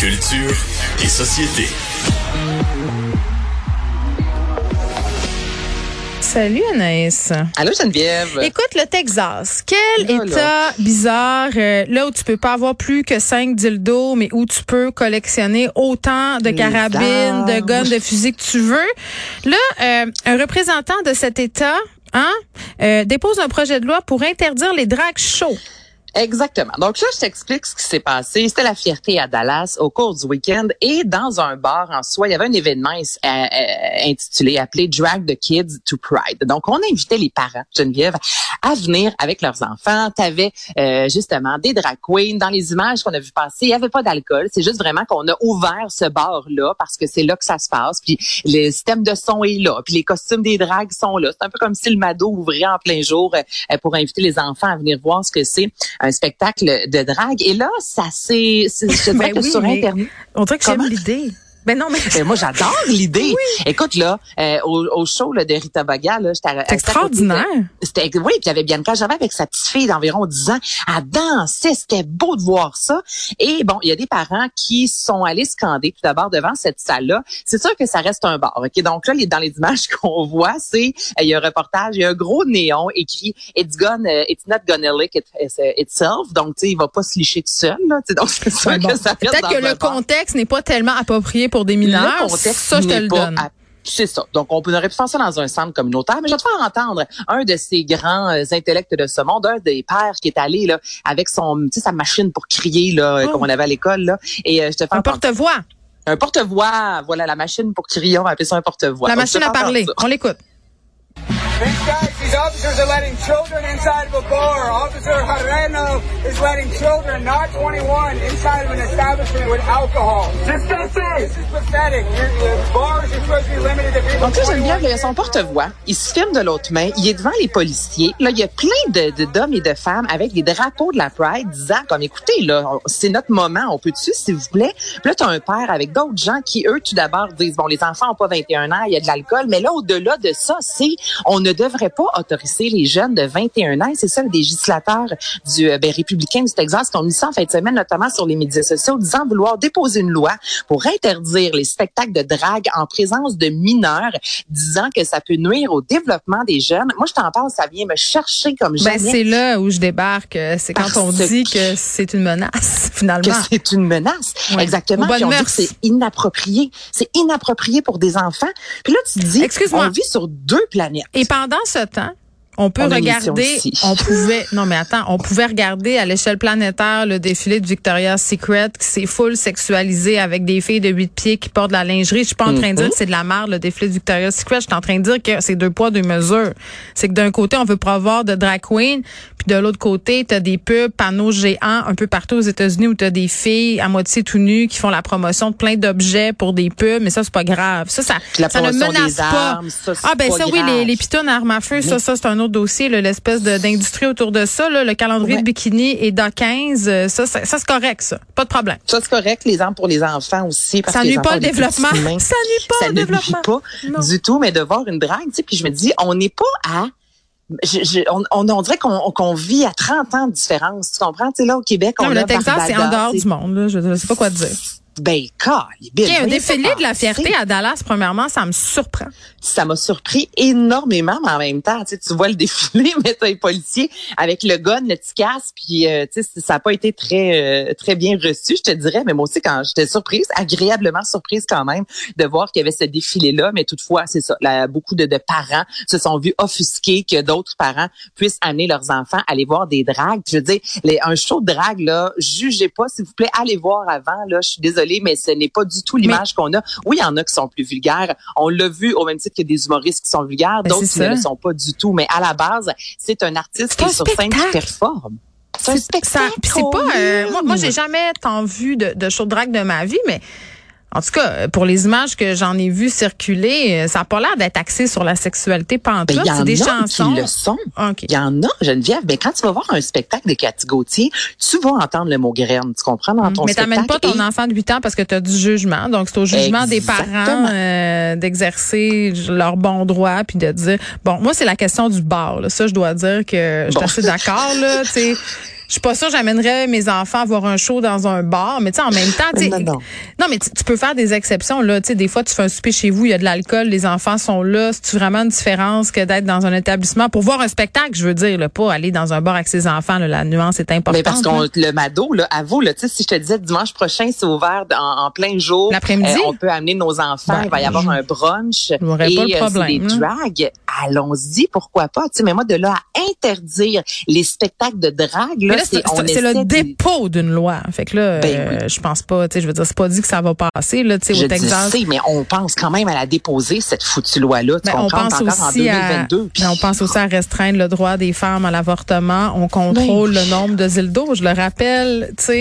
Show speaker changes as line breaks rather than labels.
Culture et société.
Salut Anaïs.
Allô Geneviève.
Écoute, le Texas, quel
Là, là.
état bizarre, euh, là où tu peux pas avoir plus que 5 dildos, mais où tu peux collectionner autant de
Les
carabines, de guns, de fusils que tu veux. Là, euh, un représentant de cet état hein, euh, dépose un projet de loi pour interdire les drags chauds.
Exactement. Donc là, je t'explique ce qui s'est passé. C'était la fierté à Dallas au cours du week-end et dans un bar en soi, il y avait un événement euh, euh, intitulé, appelé Drag the Kids to Pride. Donc, on invitait les parents, Geneviève, à venir avec leurs enfants. Tu avais justement des drag queens. Dans les images qu'on a vu passer, il n'y avait pas d'alcool. C'est juste vraiment qu'on a ouvert ce bar-là parce que c'est là que ça se passe. Puis le système de son est là. Puis les costumes des drags sont là. C'est un peu comme si le Mado ouvrait en plein jour euh, pour inviter les enfants à venir voir ce que c'est un spectacle de drague. Et là, ça c'est, je dirais
Ben
que
oui,
sur Internet.
On dirait que j'aime l'idée. Ben non, mais
Ben, moi, j'adore l'idée. Écoute, là, euh, au, au show là, de Rita Baga, là, j'étais à-
c'est
à
extraordinaire.
C'était, oui, puis il y avait Bianca Gervais avec sa petite fille d'environ 10 ans. Elle dansait, c'était beau de voir ça. Et bon, il y a des parents qui sont allés scander tout d'abord devant cette salle-là. C'est sûr que ça reste un bar, OK? Donc là, les, dans les images qu'on voit, c'est, euh, il y a un reportage, il y a un gros néon écrit « It's gonna, it's not gonna lick it, itself ». Donc, tu sais, il va pas se licher tout seul, là. Donc, c'est sûr
bon.
que ça
Peut-être que le
bar.
contexte n'est pas tellement approprié pour des mineurs. Ça, je te le donne.
à- C'est ça. Donc, on aurait pu faire ça dans un centre communautaire, mais je vais te faire entendre un de ces grands euh, intellects de ce monde, un des pères qui est allé là avec son, sa machine pour crier là, euh,
Oh.
comme on avait à l'école là. Et euh, je te fais
Un porte-voix.
un porte-voix. Voilà, la machine pour crier, on va appeler ça un porte-voix.
La
Donc,
machine à parler. On l'écoute.
These officers are letting children inside of a bar. Officer is letting children not 21 inside of an establishment with alcohol. Disgusting! This is pathetic. Your, the bars are supposed to be limited to people
Donc là,
21
Geneviève, il y a son porte-voix. Il se filme de l'autre main. Il est devant les policiers. Là, il y a plein de, de- d'hommes et de femmes avec des drapeaux de la Pride disant comme, écoutez, là, c'est notre moment. On peut-tu, s'il vous plaît? Puis là, tu as un père avec d'autres gens qui, eux, tout d'abord, disent, bon, les enfants ont pas 21 ans, il y a de l'alcool. Mais là, au-delà de ça, c'est, on ne devrait pas autoriser les jeunes de 21 ans. C'est ça, le législateur du, euh, ben, républicain du Texas qui ont mis ça en fin de semaine, notamment sur les médias sociaux, disant vouloir déposer une loi pour interdire les spectacles de drague en présence de mineurs, disant que ça peut nuire au développement des jeunes. Moi, je t'en parle, ça vient me chercher comme
Ben,
jamais.
c'est là où je débarque. C'est quand
Parce
on dit
que-
c'est une menace, finalement.
que c'est une menace.
Ouais.
Exactement. Puis on dit que c'est inapproprié. C'est inapproprié pour des enfants. Puis là, tu te dis,
Excuse-moi.
on vit sur deux planètes.
Et pendant ce temps, on peut
On
regarder, on pouvait, non mais attends, on pouvait regarder à l'échelle planétaire le défilé de Victoria's Secret qui s'est full sexualisé avec des filles de 8 pieds qui portent de la lingerie. Je suis pas en train de dire
Mhm.
que c'est de la merde le défilé de Victoria's Secret. Je suis en train de dire que c'est deux poids deux mesures. C'est que d'un côté on veut prévoir de drag queen, puis de l'autre côté tu as des pubs, panneaux géants un peu partout aux États-Unis où tu as des filles à moitié tout nues qui font la promotion de plein d'objets pour des pubs, mais ça c'est pas grave. Ça ça, ça ne menace pas.
ça,
ah ben
pas
ça oui les, les pitons armes à feu, ça ça c'est un autre dossier là, l'espèce d'industrie autour de ça là, le calendrier
Ouais.
de bikini et d'A15, euh, ça ça, ça, c'est correct ça. Pas de problème.
Ça, c'est correct, les armes pour les enfants aussi. Parce
Ça
que les
nuit pas
petits
développement. Ça nuit pas
ça ne nuit
développement.
pas
Non.
du tout, mais de voir une drague, tu sais, puis je me dis, on n'est pas à... je- je- on, on, on dirait qu'on qu'on vit à 30 ans de différence. Tu comprends? Tu sais, là, au Québec,
Non,
on
mais
a
le Texas c'est en dehors du monde là, je, je sais pas quoi te dire.
Ben,
Il y a un défilé de la fierté à Dallas premièrement, ça me surprend.
ça m'a surpris énormément, mais en même temps, tu, sais, tu vois le défilé, mais t'as les policiers avec le gun, le petit casque, puis euh, tu sais, ça n'a pas été très euh, très bien reçu, je te dirais, mais moi aussi, quand j'étais surprise, agréablement surprise quand même, de voir qu'il y avait ce défilé-là, mais toutefois, c'est ça, là, beaucoup de, de parents se sont vus offusqués que d'autres parents puissent amener leurs enfants aller voir des dragues. Je veux dire, les, un show de drague, là, jugez pas, s'il vous plaît, allez voir avant, là, je suis désolée, mais ce n'est pas du tout l'image qu'on a. Oui, il y en a qui sont plus vulgaires. On l'a vu au même titre que des humoristes qui sont vulgaires,
Ben,
d'autres qui ne le sont pas du tout. Mais à la base, c'est un artiste qui est sur scène qui performe. C'est un spectacle.
puis c'est pas euh, moi, moi j'ai jamais tant vu de, de show de drague de ma vie mais en tout cas, pour les images que j'en ai vues circuler, euh, ça n'a pas l'air d'être axé sur la sexualité
Ben,
pantoute.
il y en
c'est des
a
chansons.
qui le sont. Il y en a, Geneviève. Ben, quand tu vas voir un spectacle de Cathy Gauthier, tu vas entendre le mot graine. Tu comprends dans ton
Mais t'amènes pas ton
Et-
enfant de 8 ans parce que tu as du jugement. Donc, c'est au jugement des parents euh, d'exercer leur bon droit puis de dire... Bon, moi, c'est la question du bar. là. Ça, je dois dire que je suis
Bon.
assez d'accord. là. Je suis pas sûre j'amènerais mes enfants voir un show dans un bar, mais tu sais en même temps, tu sais-
Non, non.
non, mais tu peux faire des exceptions là, tu sais des fois tu fais un souper chez vous, il y a de l'alcool, les enfants sont là, c'est vraiment une différence que d'être dans un établissement pour voir un spectacle, je veux dire, là, pas aller dans un bar avec ses enfants, là, la nuance est importante.
Mais parce qu'on le Mado, là, avoue, là, tu sais, si je te disais dimanche prochain, c'est ouvert en, en plein jour. euh,
L'après-midi?
on peut amener nos enfants.
Ben,
il va y avoir un brunch.
j'aurais
et
pas le
euh,
problème,
c'est des
hein.
drags. Allons-y, pourquoi pas? Tu sais, mais moi, de là à interdire les spectacles de drague, là,
là, c'est le dépôt d'une loi. Fait que là,
Ben
euh, je pense pas, tu sais, je veux dire, c'est pas dit que ça va passer, là, tu sais,
Je
au Texas.
sais, mais on pense quand même à la déposer, cette foutue loi-là.
Ben, on pense
encore en
aussi à,
2022. puis-
on pense aussi à restreindre le droit des femmes à l'avortement. On contrôle
Ben
le nombre de dildos. Je le rappelle, tu sais,